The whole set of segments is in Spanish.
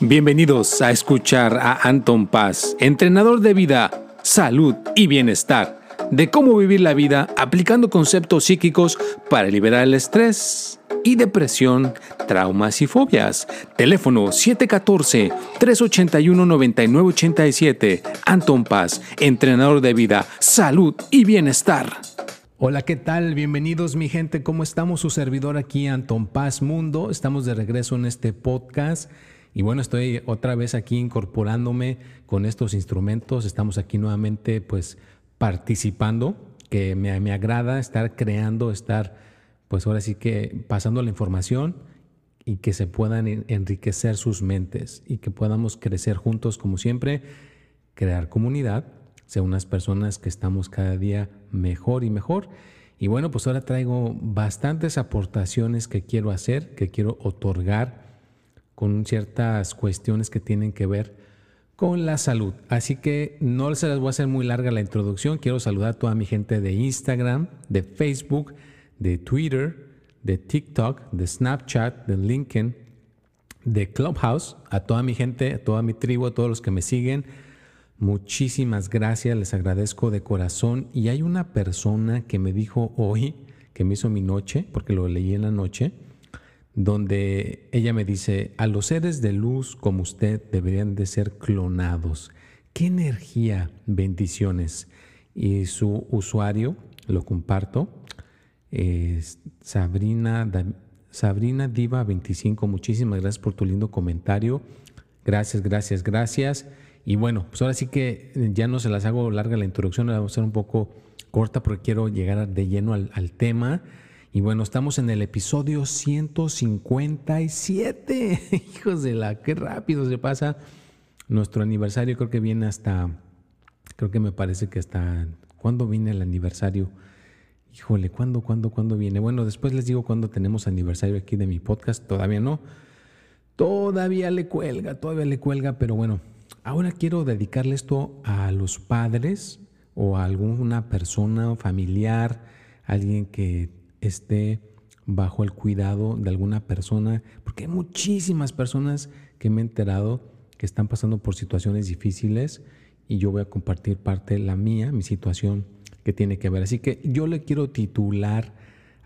Bienvenidos a escuchar a Anton Paz, entrenador de vida, salud y bienestar, de cómo vivir la vida aplicando conceptos psíquicos para liberar el estrés y depresión, traumas y fobias. Teléfono 714-381-9987. Anton Paz, entrenador de vida, salud y bienestar. Hola, ¿qué tal? Bienvenidos mi gente. ¿Cómo estamos? Su servidor aquí, Anton Paz Mundo. Estamos de regreso en este podcast. Y bueno, estoy otra vez aquí incorporándome con estos instrumentos. Estamos aquí nuevamente pues participando, que me, me agrada estar creando, estar pues ahora sí que pasando la información y que se puedan enriquecer sus mentes y que podamos crecer juntos como siempre, crear comunidad, ser unas personas que estamos cada día mejor y mejor. Y bueno, pues ahora traigo bastantes aportaciones que quiero hacer, que quiero otorgar con ciertas cuestiones que tienen que ver con la salud. Así que no se voy a hacer muy larga la introducción. Quiero saludar a toda mi gente de Instagram, de Facebook, de Twitter, de TikTok, de Snapchat, de LinkedIn, de Clubhouse, a toda mi gente, a toda mi tribu, a todos los que me siguen. Muchísimas gracias, les agradezco de corazón. Y hay una persona que me dijo hoy, que me hizo mi noche, porque lo leí en la noche, donde ella me dice, a los seres de luz como usted deberían de ser clonados. ¿Qué energía? Bendiciones. Y su usuario, lo comparto, Sabrina, Sabrina Diva 25. Muchísimas gracias por tu lindo comentario. Gracias, gracias, gracias. Y bueno, pues ahora sí que ya no se las hago larga la introducción, la vamos a hacer un poco corta porque quiero llegar de lleno al tema. Y bueno, estamos en el episodio 157. Hijos de la, qué rápido se pasa. Nuestro aniversario creo que viene hasta, creo que me parece que hasta, ¿cuándo viene el aniversario? Híjole, ¿cuándo, cuándo, cuándo viene? Bueno, después les digo cuándo tenemos aniversario aquí de mi podcast. Todavía no. Todavía le cuelga, todavía le cuelga, pero bueno, ahora quiero dedicarle esto a los padres o a alguna persona familiar, alguien que esté bajo el cuidado de alguna persona, porque hay muchísimas personas que me he enterado que están pasando por situaciones difíciles y yo voy a compartir parte de la mía, mi situación que tiene que ver. Así que yo le quiero titular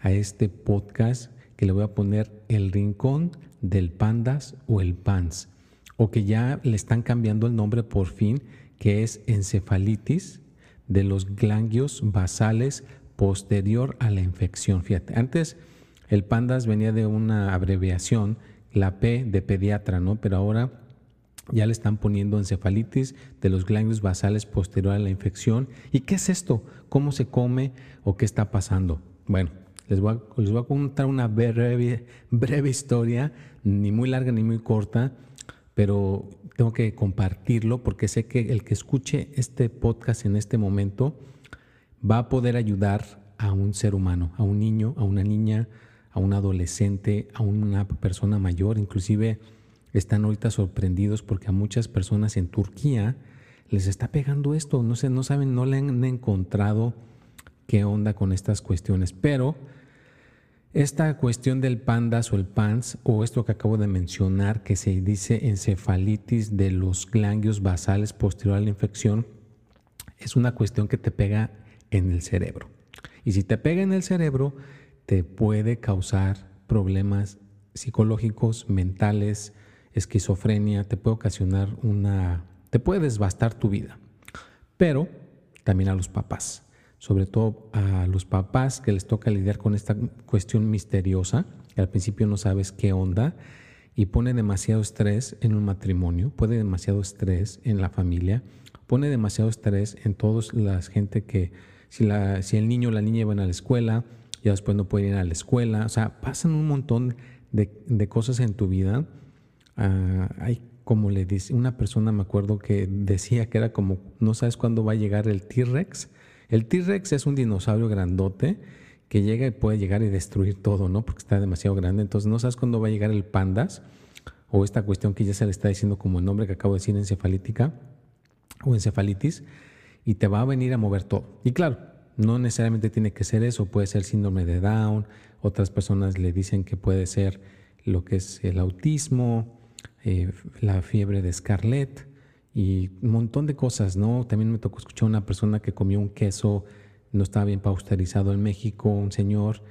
a este podcast que le voy a poner el rincón del pandas o el pans, o que ya le están cambiando el nombre por fin, que es encefalitis de los ganglios basales posterior a la infección. Fíjate, antes el PANDAS venía de una abreviación, la P de pediatra, ¿no? Pero ahora ya le están poniendo encefalitis de los ganglios basales posterior a la infección. ¿Y qué es esto? ¿Cómo se come o qué está pasando? Bueno, les voy a, contar una breve, breve historia, ni muy larga ni muy corta, pero tengo que compartirlo porque sé que el que escuche este podcast en este momento, va a poder ayudar a un ser humano, a un niño, a una niña, a un adolescente, a una persona mayor. Inclusive están ahorita sorprendidos porque a muchas personas en Turquía les está pegando esto. No, sé, no saben, no le han encontrado qué onda con estas cuestiones. Pero esta cuestión del pandas o el PANS, o esto que acabo de mencionar, que se dice encefalitis de los ganglios basales posterior a la infección, es una cuestión que te pega en el cerebro. Y si te pega en el cerebro, te puede causar problemas psicológicos, mentales, esquizofrenia, te puede ocasionar una, te puede desbastar tu vida. Pero también a los papás, sobre todo a los papás que les toca lidiar con esta cuestión misteriosa, que al principio no sabes qué onda y pone demasiado estrés en un matrimonio, pone demasiado estrés en la familia, pone demasiado estrés en toda la gente que si, la, si el niño o la niña van a la escuela, ya después no pueden ir a la escuela. O sea, pasan un montón de, cosas en tu vida. Ah, hay como le dice, una persona me acuerdo que decía que era como, no sabes cuándo va a llegar el T-Rex. El T-Rex es un dinosaurio grandote que llega y puede llegar y destruir todo, ¿no? Porque está demasiado grande. Entonces no sabes cuándo va a llegar el pandas o esta cuestión que ya se le está diciendo como el nombre que acabo de decir, encefalítica o encefalitis y te va a venir a mover todo. Y claro, no necesariamente tiene que ser eso, puede ser síndrome de Down, otras personas le dicen que puede ser lo que es el autismo, eh, la fiebre de Scarlett y un montón de cosas, ¿no? También me tocó escuchar a una persona que comió un queso, no estaba bien pausterizado en México, un señor,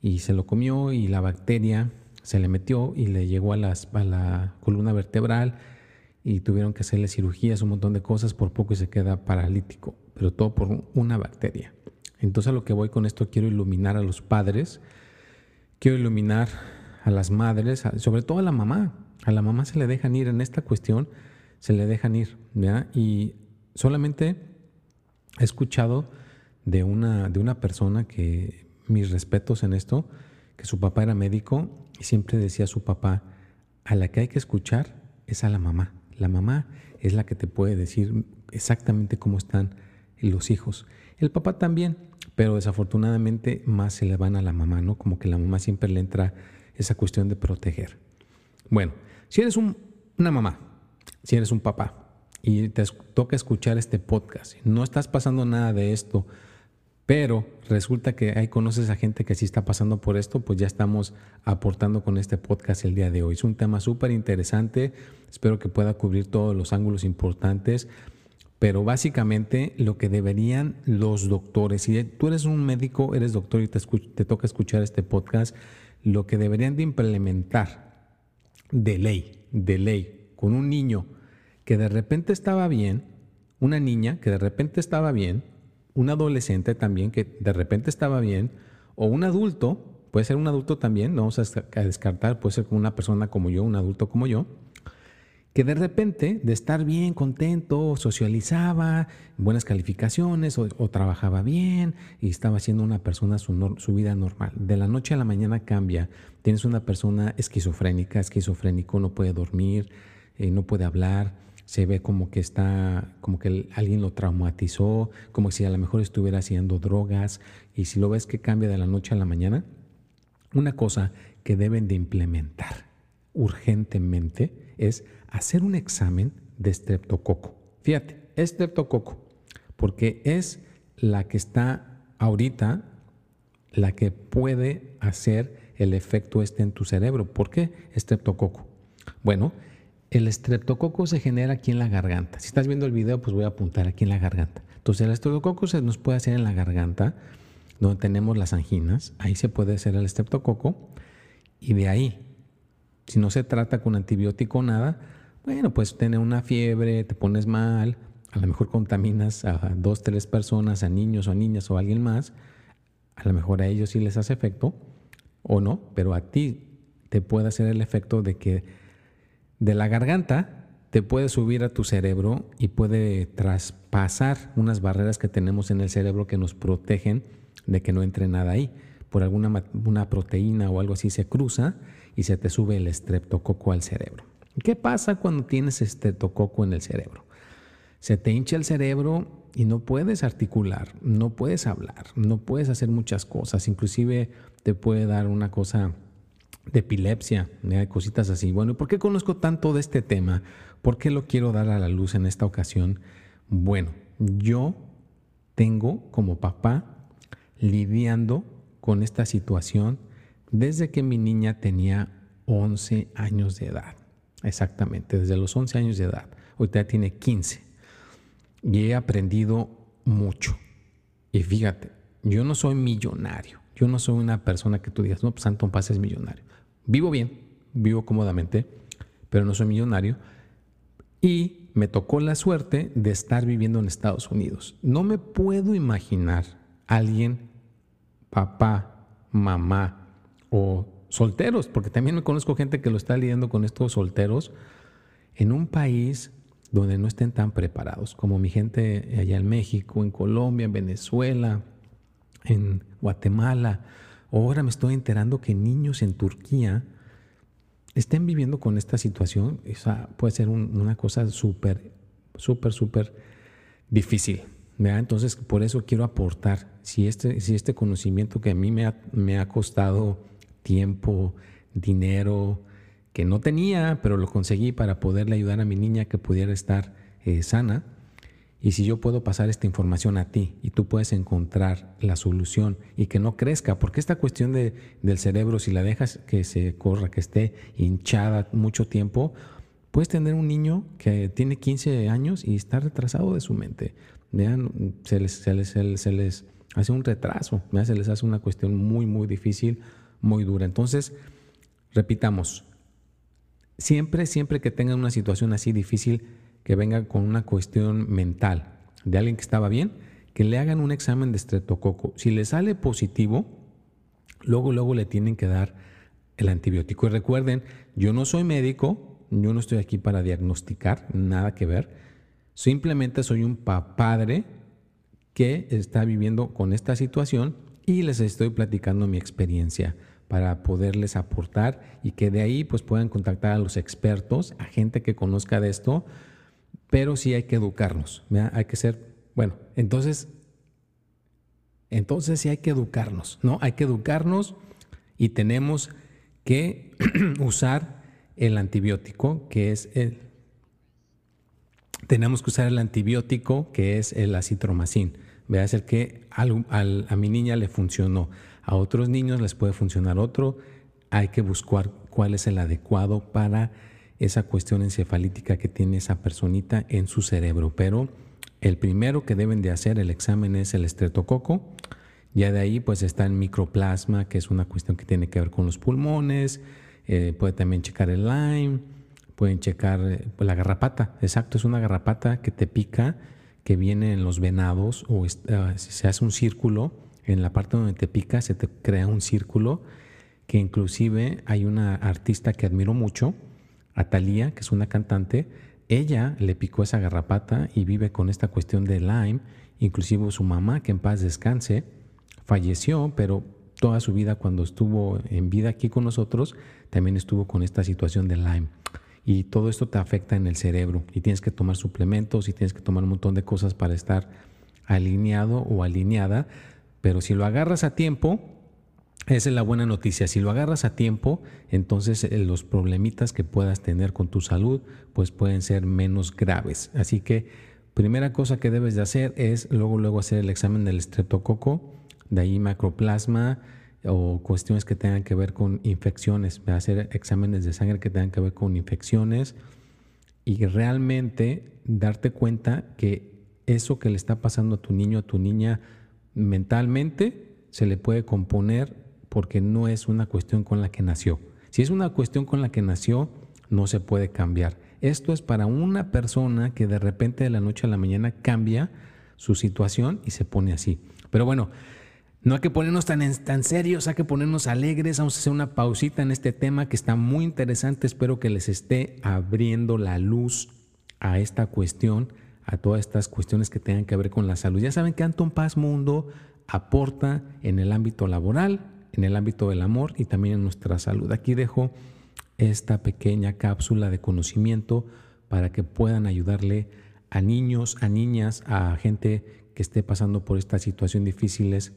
y se lo comió y la bacteria se le metió y le llegó a, las, a la columna vertebral y tuvieron que hacerle cirugías, un montón de cosas, por poco y se queda paralítico, pero todo por una bacteria. Entonces a lo que voy con esto, quiero iluminar a los padres, quiero iluminar a las madres, sobre todo a la mamá. A la mamá se le dejan ir en esta cuestión, se le dejan ir. Y solamente he escuchado de una, de una persona que, mis respetos en esto, que su papá era médico y siempre decía a su papá, a la que hay que escuchar es a la mamá. La mamá es la que te puede decir exactamente cómo están los hijos. El papá también, pero desafortunadamente más se le van a la mamá, ¿no? Como que la mamá siempre le entra esa cuestión de proteger. Bueno, si eres una mamá, si eres un papá y te toca escuchar este podcast, no estás pasando nada de esto, pero resulta que ahí conoces a gente que sí está pasando por esto, pues ya estamos aportando con este podcast el día de hoy. Es un tema súper interesante, espero que pueda cubrir todos los ángulos importantes, pero básicamente lo que deberían los doctores, si tú eres un médico, eres doctor y te, te toca escuchar este podcast, lo que deberían de implementar de ley, de ley, con un niño que de repente estaba bien, una niña que de repente estaba bien, un adolescente también que de repente estaba bien, o un adulto, puede ser un adulto también, no vamos a descartar, puede ser una persona como yo, un adulto como yo, que de repente, de estar bien, contento, socializaba, buenas calificaciones o, trabajaba bien y estaba siendo una persona su, vida normal. De la noche a la mañana cambia. Tienes una persona esquizofrénica, esquizofrénico, no puede dormir, eh, no puede hablar, se ve como que está, como que alguien lo traumatizó, como si a lo mejor estuviera haciendo drogas, y si lo ves que cambia de la noche a la mañana, una cosa que deben de implementar urgentemente es hacer un examen de estreptococo. Fíjate, estreptococo, porque es la que está ahorita, la que puede hacer el efecto este en tu cerebro. ¿Por qué estreptococo? Bueno, el estreptococo se genera aquí en la garganta. Si estás viendo el video, pues voy a apuntar aquí en la garganta. Entonces, el estreptococo se nos puede hacer en la garganta, donde tenemos las anginas. Ahí se puede hacer el estreptococo. Y de ahí, si no se trata con antibiótico o nada, bueno, pues tener una fiebre, te pones mal, a lo mejor contaminas a dos, tres personas, a niños o a niñas o a alguien más. A lo mejor a ellos sí les hace efecto o no, pero a ti te puede hacer el efecto de que de la garganta te puede subir a tu cerebro y puede traspasar unas barreras que tenemos en el cerebro que nos protegen de que no entre nada ahí. Por alguna una proteína o algo así se cruza y se te sube el estreptococo al cerebro. ¿Qué pasa cuando tienes estreptococo en el cerebro? Se te hincha el cerebro y no puedes articular, no puedes hablar, no puedes hacer muchas cosas, inclusive te puede dar una cosa de epilepsia, de cositas así. Bueno, ¿por qué conozco tanto de este tema? ¿Por qué lo quiero dar a la luz en esta ocasión? Bueno, yo tengo como papá lidiando con esta situación desde que mi niña tenía 11 años de edad. Exactamente, desde los 11 años de edad. Ahorita tiene 15. Y he aprendido mucho. Y fíjate, yo no soy millonario. Yo no soy una persona que tú digas, no, pues Anton Paz es millonario. Vivo bien, vivo cómodamente, pero no soy millonario. Y me tocó la suerte de estar viviendo en Estados Unidos. No me puedo imaginar alguien, papá, mamá o solteros, porque también me conozco gente que lo está lidiando con estos solteros, en un país donde no estén tan preparados, como mi gente allá en México, en Colombia, en Venezuela, en Guatemala, Ahora me estoy enterando que niños en Turquía estén viviendo con esta situación. Esa puede ser una cosa súper, súper, súper difícil. Entonces, por eso quiero aportar, si este, si este conocimiento que a mí me ha, me ha costado tiempo, dinero, que no tenía, pero lo conseguí para poderle ayudar a mi niña que pudiera estar eh, sana, y si yo puedo pasar esta información a ti y tú puedes encontrar la solución y que no crezca, porque esta cuestión de, del cerebro, si la dejas que se corra, que esté hinchada mucho tiempo, Puedes tener un niño que tiene 15 años y está retrasado de su mente. Vean, se les, hace un retraso, se les hace una cuestión muy, muy difícil, muy dura. Entonces, repitamos, siempre, siempre que tengan una situación así difícil, que venga con una cuestión mental de alguien que estaba bien, que le hagan un examen de estreptococo. Si le sale positivo, luego, luego le tienen que dar el antibiótico. Y recuerden, yo no soy médico, yo no estoy aquí para diagnosticar, nada que ver. Simplemente soy un padre que está viviendo con esta situación y les estoy platicando mi experiencia para poderles aportar y que de ahí pues puedan contactar a los expertos, a gente que conozca de esto, pero sí hay que educarnos, hay que ser, bueno, entonces, entonces sí hay que educarnos, ¿no? Hay que educarnos y tenemos que usar el antibiótico, que es el... Tenemos que usar el antibiótico, que es el acitromacin. Veas el que a mi niña le funcionó. A otros niños les puede funcionar otro. Hay que buscar cuál es el adecuado para esa cuestión encefalítica que tiene esa personita en su cerebro. Pero el primero que deben de hacer el examen es el estreptococo. Ya de ahí pues está el microplasma, que es una cuestión que tiene que ver con los pulmones. Eh, puede también checar el Lyme, pueden checar eh, la garrapata. Exacto, es una garrapata que te pica, que viene en los venados o ah, se hace un círculo. En la parte donde te pica se te crea un círculo que inclusive hay una artista que admiro mucho, Atalia, que es una cantante, ella le picó esa garrapata y vive con esta cuestión de Lyme, inclusive su mamá, que en paz descanse, falleció, pero toda su vida cuando estuvo en vida aquí con nosotros, también estuvo con esta situación de Lyme. Y todo esto te afecta en el cerebro y tienes que tomar suplementos y tienes que tomar un montón de cosas para estar alineado o alineada. Pero si lo agarras a tiempo, esa es la buena noticia. Si lo agarras a tiempo, entonces eh, los problemitas que puedas tener con tu salud, pues pueden ser menos graves. Así que primera cosa que debes de hacer es luego, luego hacer el examen del estreptococo de ahí macroplasma o cuestiones que tengan que ver con infecciones, hacer exámenes de sangre que tengan que ver con infecciones y realmente darte cuenta que eso que le está pasando a tu niño, a tu niña mentalmente, se le puede componer porque no es una cuestión con la que nació. Si es una cuestión con la que nació, no se puede cambiar. Esto es para una persona que de repente de la noche a la mañana cambia su situación y se pone así. Pero bueno, no hay que ponernos tan, tan serios, hay que ponernos alegres. Vamos a hacer una pausita en este tema que está muy interesante. Espero que les esté abriendo la luz a esta cuestión, a todas estas cuestiones que tengan que ver con la salud. Ya saben que Anton Paz Mundo aporta en el ámbito laboral, en el ámbito del amor y también en nuestra salud. Aquí dejo esta pequeña cápsula de conocimiento para que puedan ayudarle a niños, a niñas, a gente que esté pasando por estas situaciones difíciles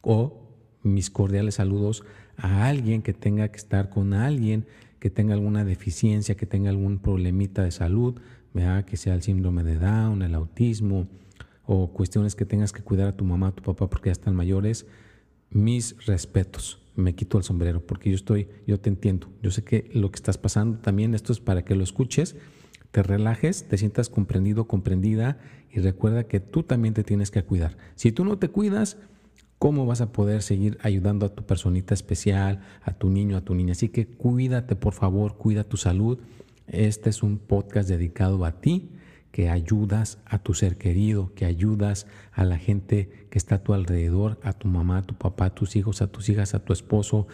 o mis cordiales saludos a alguien que tenga que estar con alguien que tenga alguna deficiencia, que tenga algún problemita de salud, que sea el síndrome de Down, el autismo o cuestiones que tengas que cuidar a tu mamá, a tu papá porque ya están mayores, mis respetos. Me quito el sombrero porque yo estoy, yo te entiendo. Yo sé que lo que estás pasando también, esto es para que lo escuches, te relajes, te sientas comprendido, comprendida y recuerda que tú también te tienes que cuidar. Si tú no te cuidas, ¿Cómo vas a poder seguir ayudando a tu personita especial, a tu niño, a tu niña? Así que cuídate, por favor, cuida tu salud. Este es un podcast dedicado a ti, que ayudas a tu ser querido, que ayudas a la gente que está a tu alrededor, a tu mamá, a tu papá, a tus hijos, a tus hijas, a tu esposo.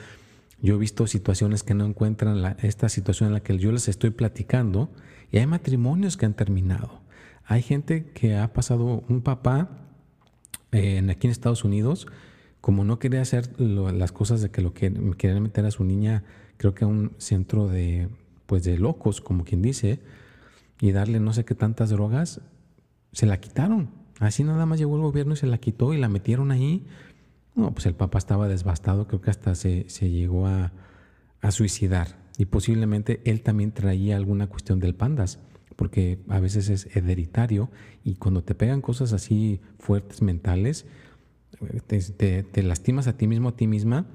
Yo he visto situaciones que no encuentran esta situación en la que yo les estoy platicando y hay matrimonios que han terminado. Hay gente que ha pasado un papá aquí en Estados Unidos, como no quería hacer las cosas de que lo que querían meter a su niña, creo que a un centro de, pues de locos, como quien dice, y darle no sé qué tantas drogas, se la quitaron. Así nada más llegó el gobierno y se la quitó y la metieron ahí. No, pues el papá estaba desbastado, creo que hasta se, se llegó a, a suicidar. Y posiblemente él también traía alguna cuestión del pandas porque a veces es hereditario y cuando te pegan cosas así fuertes mentales, te, lastimas a ti mismo, a ti misma,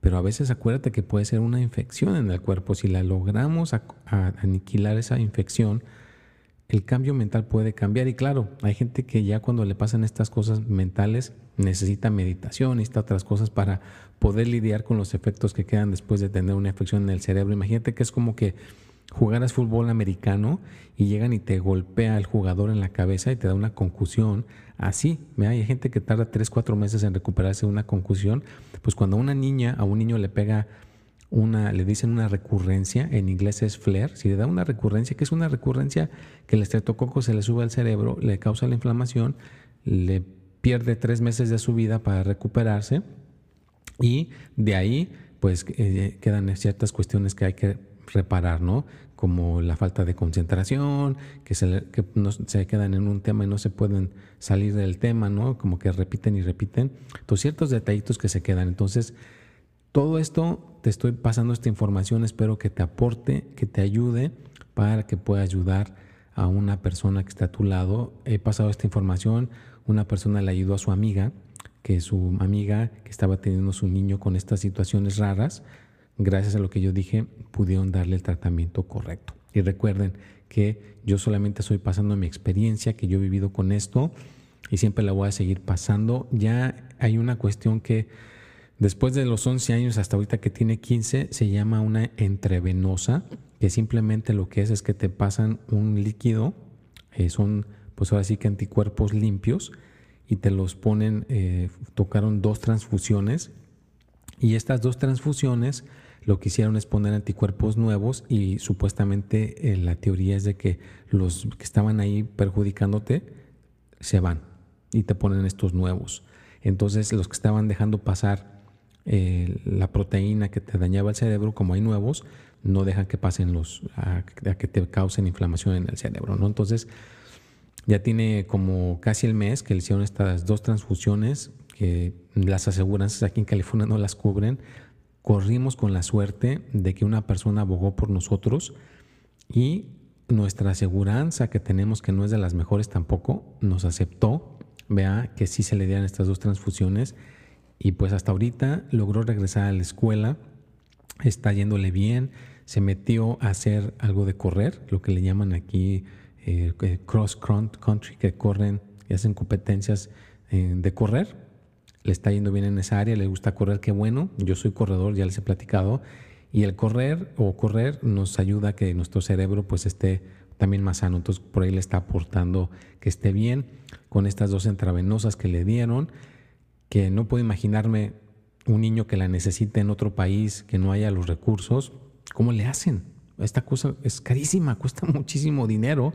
pero a veces acuérdate que puede ser una infección en el cuerpo. Si la logramos aniquilar esa infección, el cambio mental puede cambiar. Y claro, hay gente que ya cuando le pasan estas cosas mentales necesita meditación, necesita otras cosas para poder lidiar con los efectos que quedan después de tener una infección en el cerebro. Imagínate que es como que jugaras fútbol americano y llegan y te golpea el jugador en la cabeza y te da una concusión. Así, hay gente que tarda 3, 4 meses en recuperarse de una concusión. Pues cuando a una niña, a un niño le pega una, le dicen una recurrencia, en inglés es flare, si le da una recurrencia, que es una recurrencia que el estreptococo se le sube al cerebro, le causa la inflamación, le pierde tres meses de su vida para recuperarse y de ahí pues eh, quedan ciertas cuestiones que hay que reparar, ¿no? Como la falta de concentración, que, se, que no, se quedan en un tema y no se pueden salir del tema, ¿no? Como que repiten y repiten. Entonces, ciertos detallitos que se quedan. Entonces, todo esto, te estoy pasando esta información, espero que te aporte, que te ayude para que pueda ayudar a una persona que está a tu lado. He pasado esta información, una persona le ayudó a su amiga, que su amiga que estaba teniendo su niño con estas situaciones raras, gracias a lo que yo dije, pudieron darle el tratamiento correcto. Y recuerden que yo solamente estoy pasando mi experiencia, que yo he vivido con esto y siempre la voy a seguir pasando. Ya hay una cuestión que después de los 11 años hasta ahorita que tiene 15 se llama una entrevenosa, que simplemente lo que es es que te pasan un líquido, eh, son pues ahora sí que anticuerpos limpios y te los ponen, eh, tocaron dos transfusiones y estas dos transfusiones lo que hicieron es poner anticuerpos nuevos y supuestamente eh, la teoría es de que los que estaban ahí perjudicándote se van y te ponen estos nuevos. Entonces los que estaban dejando pasar eh, la proteína que te dañaba el cerebro, como hay nuevos, no dejan que pasen los, a, que te causen inflamación en el cerebro. ¿no? Entonces ya tiene como casi el mes que le hicieron estas dos transfusiones que las aseguranzas aquí en California no las cubren corrimos con la suerte de que una persona abogó por nosotros y nuestra aseguranza que tenemos, que no es de las mejores tampoco, nos aceptó, vea, que sí se le dieran estas dos transfusiones y pues hasta ahorita logró regresar a la escuela, está yéndole bien, se metió a hacer algo de correr, lo que le llaman aquí eh, cross country, que corren y hacen competencias eh, de correr le está yendo bien en esa área, le gusta correr, qué bueno. Yo soy corredor, ya les he platicado. Y el correr o correr nos ayuda a que nuestro cerebro pues esté también más sano. Entonces por ahí le está aportando que esté bien con estas dos intravenosas que le dieron, que no puedo imaginarme un niño que la necesite en otro país, que no haya los recursos, ¿cómo le hacen? Esta cosa es carísima, cuesta muchísimo dinero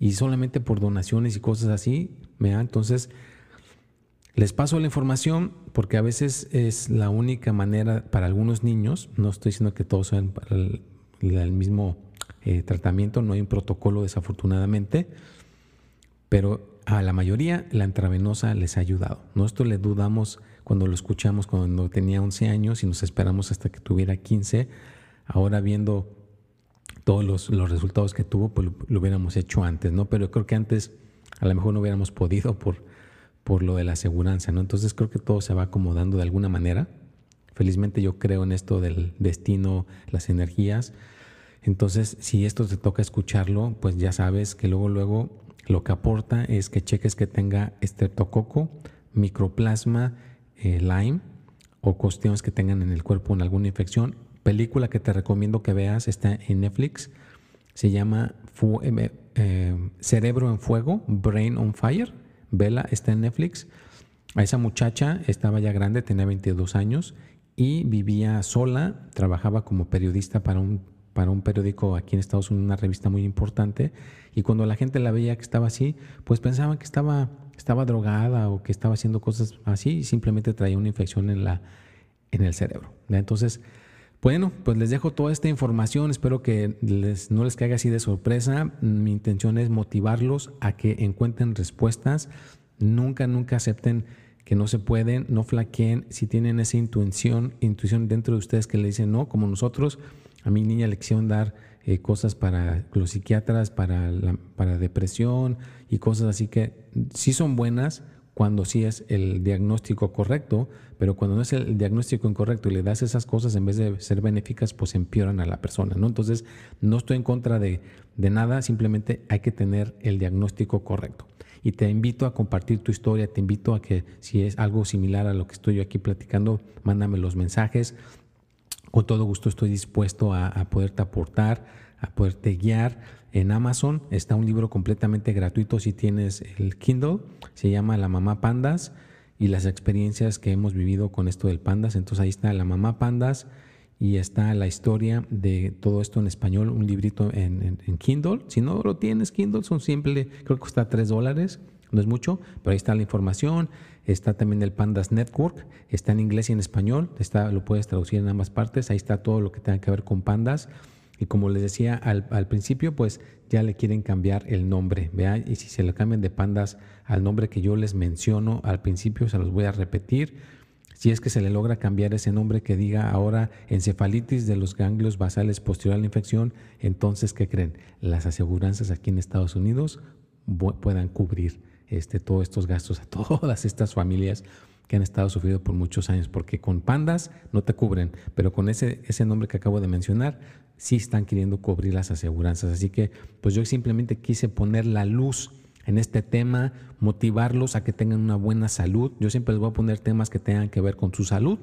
y solamente por donaciones y cosas así, ¿me Entonces, les paso la información porque a veces es la única manera para algunos niños, no estoy diciendo que todos sean para el, mismo eh, tratamiento, no hay un protocolo desafortunadamente, pero a la mayoría la intravenosa les ha ayudado. Nosotros le dudamos cuando lo escuchamos cuando tenía 11 años y nos esperamos hasta que tuviera 15. Ahora viendo todos los, resultados que tuvo, pues lo, lo, hubiéramos hecho antes, ¿no? Pero creo que antes a lo mejor no hubiéramos podido por por lo de la aseguranza, ¿no? Entonces creo que todo se va acomodando de alguna manera. Felizmente yo creo en esto del destino, las energías. Entonces, si esto te toca escucharlo, pues ya sabes que luego, luego lo que aporta es que cheques que tenga estreptococo, microplasma, eh, Lyme o cuestiones que tengan en el cuerpo en alguna infección. Película que te recomiendo que veas está en Netflix. Se llama eh, eh, Cerebro en Fuego, Brain on Fire Vela está en Netflix. A esa muchacha estaba ya grande, tenía 22 años y vivía sola, trabajaba como periodista para un, para un periódico aquí en Estados Unidos, una revista muy importante. Y cuando la gente la veía que estaba así, pues pensaban que estaba, estaba drogada o que estaba haciendo cosas así y simplemente traía una infección en, la, en el cerebro. Entonces, bueno, pues les dejo toda esta información. Espero que les, no les caiga así de sorpresa. Mi intención es motivarlos a que encuentren respuestas. Nunca, nunca acepten que no se pueden, no flaqueen. Si tienen esa intuición, intuición dentro de ustedes que le dicen no, como nosotros, a mi niña lección dar eh, cosas para los psiquiatras, para, para depresión y cosas así que sí son buenas cuando sí es el diagnóstico correcto, pero cuando no es el diagnóstico incorrecto y le das esas cosas en vez de ser benéficas, pues empeoran a la persona, ¿no? Entonces, no estoy en contra de, de nada, simplemente hay que tener el diagnóstico correcto. Y te invito a compartir tu historia, te invito a que si es algo similar a lo que estoy yo aquí platicando, mándame los mensajes. Con todo gusto estoy dispuesto a, a poderte aportar, a poderte guiar. En Amazon está un libro completamente gratuito si tienes el Kindle, se llama La Mamá Pandas y las experiencias que hemos vivido con esto del pandas. Entonces ahí está La Mamá Pandas y está la historia de todo esto en español, un librito en, Kindle. Si no lo tienes, Kindle son simple, creo que cuesta 3 dólares, no es mucho, pero ahí está la información. Está también el Pandas Network, está en inglés y en español, está, lo puedes traducir en ambas partes. Ahí está todo lo que tenga que ver con pandas. Y como les decía al, principio, pues ya le quieren cambiar el nombre, ¿vea? Y si se lo cambian de pandas al nombre que yo les menciono al principio, se los voy a repetir. Si es que se le logra cambiar ese nombre que diga ahora encefalitis de los ganglios basales posterior a la infección, entonces, ¿qué creen? Las aseguranzas aquí en Estados Unidos puedan cubrir este, todos estos gastos a todas estas familias que han estado sufriendo por muchos años, porque con pandas no te cubren, pero con ese, ese nombre que acabo de mencionar, sí están queriendo cubrir las aseguranzas. Así que, pues yo simplemente quise poner la luz en este tema, motivarlos a que tengan una buena salud. Yo siempre les voy a poner temas que tengan que ver con su salud,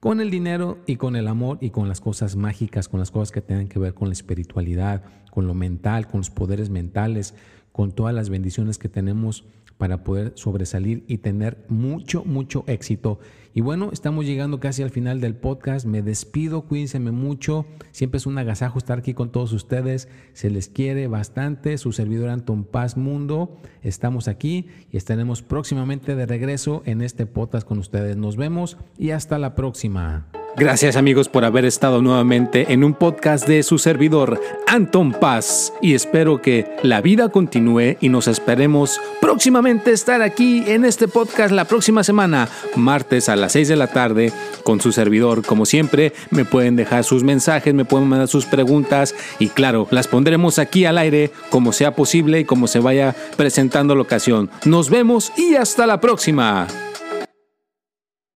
con el dinero y con el amor y con las cosas mágicas, con las cosas que tengan que ver con la espiritualidad, con lo mental, con los poderes mentales, con todas las bendiciones que tenemos para poder sobresalir y tener mucho, mucho éxito. Y bueno, estamos llegando casi al final del podcast. Me despido, cuídense mucho. Siempre es un agasajo estar aquí con todos ustedes. Se les quiere bastante. Su servidor Anton Paz Mundo. Estamos aquí y estaremos próximamente de regreso en este podcast con ustedes. Nos vemos y hasta la próxima. Gracias amigos por haber estado nuevamente en un podcast de su servidor Anton Paz y espero que la vida continúe y nos esperemos próximamente estar aquí en este podcast la próxima semana, martes a las 6 de la tarde con su servidor. Como siempre, me pueden dejar sus mensajes, me pueden mandar sus preguntas y claro, las pondremos aquí al aire como sea posible y como se vaya presentando la ocasión. Nos vemos y hasta la próxima.